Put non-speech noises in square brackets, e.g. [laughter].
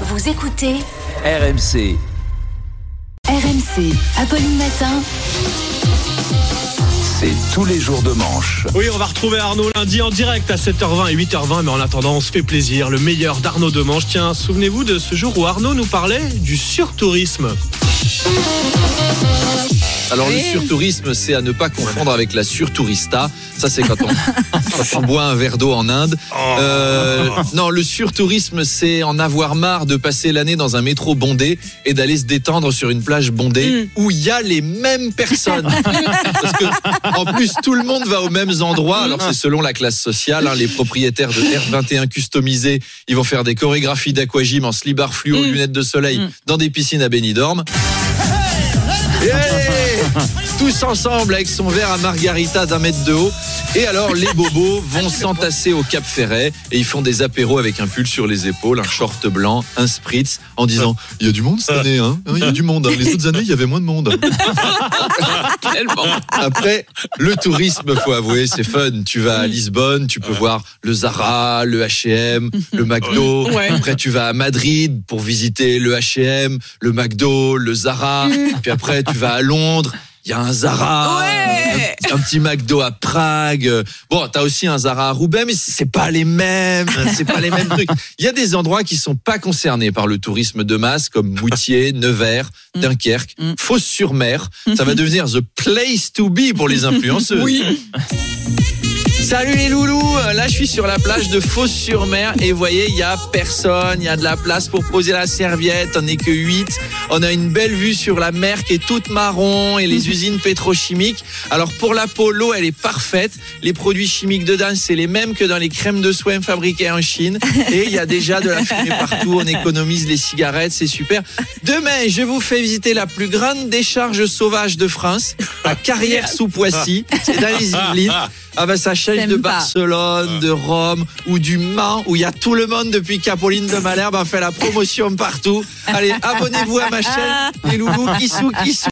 Vous écoutez RMC. RMC, Apolline Matin. C'est tous les jours de manche. Oui, on va retrouver Arnaud lundi en direct à 7h20 et 8h20, mais en attendant, on se fait plaisir. Le meilleur d'Arnaud de Manche. Tiens, souvenez-vous de ce jour où Arnaud nous parlait du surtourisme. Alors le surtourisme, c'est à ne pas confondre avec la surtourista. Ça, c'est quand on, [laughs] quand on boit un verre d'eau en Inde. Euh, non, le surtourisme, c'est en avoir marre de passer l'année dans un métro bondé et d'aller se détendre sur une plage bondée où il y a les mêmes personnes. Parce que en plus, tout le monde va aux mêmes endroits. Alors c'est selon la classe sociale. hein. les propriétaires de R21 customisés, ils vont faire des chorégraphies d'aquagym en slibard fluo, lunettes de soleil, dans des piscines à Benidorm. Et allez, [laughs] tous ensemble avec son verre à margarita d'un mètre de haut. Et alors, les bobos vont s'entasser au Cap Ferret et ils font des apéros avec un pull sur les épaules, un short blanc, un spritz, en disant Il y a du monde cette année, hein Il y a du monde. hein. Les autres années, il y avait moins de monde. Après, le tourisme, faut avouer, c'est fun. Tu vas à Lisbonne, tu peux voir le Zara, le H&M, le McDo. Après, tu vas à Madrid pour visiter le H&M, le McDo, le Zara. Puis après, tu vas à Londres. Il y a un Zara, un, un petit McDo à Prague. Bon, t'as aussi un Zara à Roubaix, mais c'est pas les mêmes, c'est pas les mêmes trucs. Il y a des endroits qui sont pas concernés par le tourisme de masse, comme Moutier, Nevers, Dunkerque, Fos-sur-Mer. Ça va devenir the place to be pour les [laughs] influenceuses. Oui. Salut les loulous, là je suis sur la plage de Fos-sur-Mer et vous voyez, il y a personne, il y a de la place pour poser la serviette, on n'est que 8. On a une belle vue sur la mer qui est toute marron et les usines pétrochimiques. Alors pour la peau, l'eau elle est parfaite. Les produits chimiques dedans, c'est les mêmes que dans les crèmes de soins fabriquées en Chine. Et il y a déjà de la fumée partout, on économise les cigarettes, c'est super. Demain, je vous fais visiter la plus grande décharge sauvage de France, à [laughs] Carrière-sous-Poissy. C'est dans les Yvelines. Ah bah ça change de. Barcelone, de Rome ou du Mans où il y a tout le monde depuis qu'Apolline de Malherbe a fait la promotion partout. Allez, abonnez-vous à ma chaîne, les loulous, kissou, kissou.